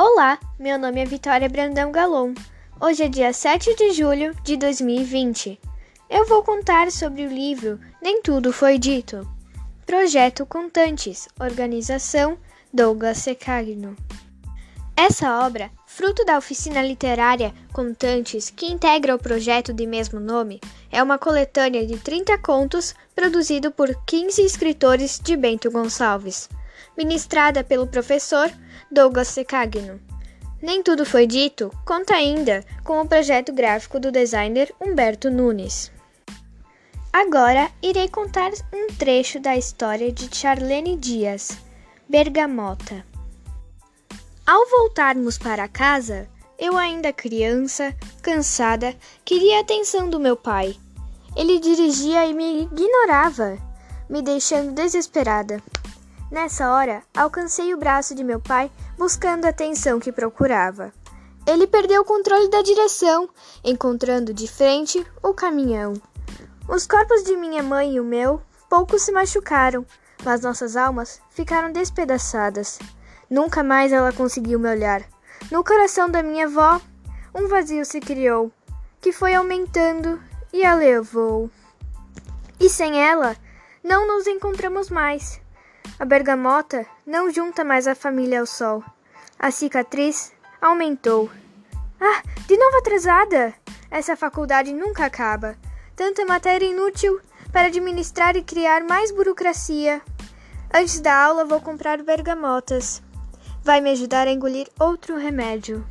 Olá, meu nome é Vitória Brandão Galon. Hoje é dia 7 de julho de 2020. Eu vou contar sobre o livro Nem Tudo Foi Dito. Projeto Contantes, Organização Douglas Secagno. Essa obra, fruto da oficina literária Contantes, que integra o projeto de mesmo nome, é uma coletânea de 30 contos produzido por 15 escritores de Bento Gonçalves, ministrada pelo professor Douglas Secagno. Nem tudo foi dito, conta ainda com o projeto gráfico do designer Humberto Nunes. Agora irei contar um trecho da história de Charlene Dias, Bergamota. Ao voltarmos para casa, eu ainda criança, cansada, queria a atenção do meu pai. Ele dirigia e me ignorava, me deixando desesperada. Nessa hora, alcancei o braço de meu pai buscando a atenção que procurava. Ele perdeu o controle da direção, encontrando de frente o caminhão. Os corpos de minha mãe e o meu pouco se machucaram, mas nossas almas ficaram despedaçadas. Nunca mais ela conseguiu me olhar. No coração da minha avó, um vazio se criou, que foi aumentando e a levou. E sem ela, não nos encontramos mais. A bergamota não junta mais a família ao sol. A cicatriz aumentou. Ah, de novo atrasada! Essa faculdade nunca acaba. Tanta matéria inútil para administrar e criar mais burocracia. Antes da aula vou comprar bergamotas. Vai me ajudar a engolir outro remédio.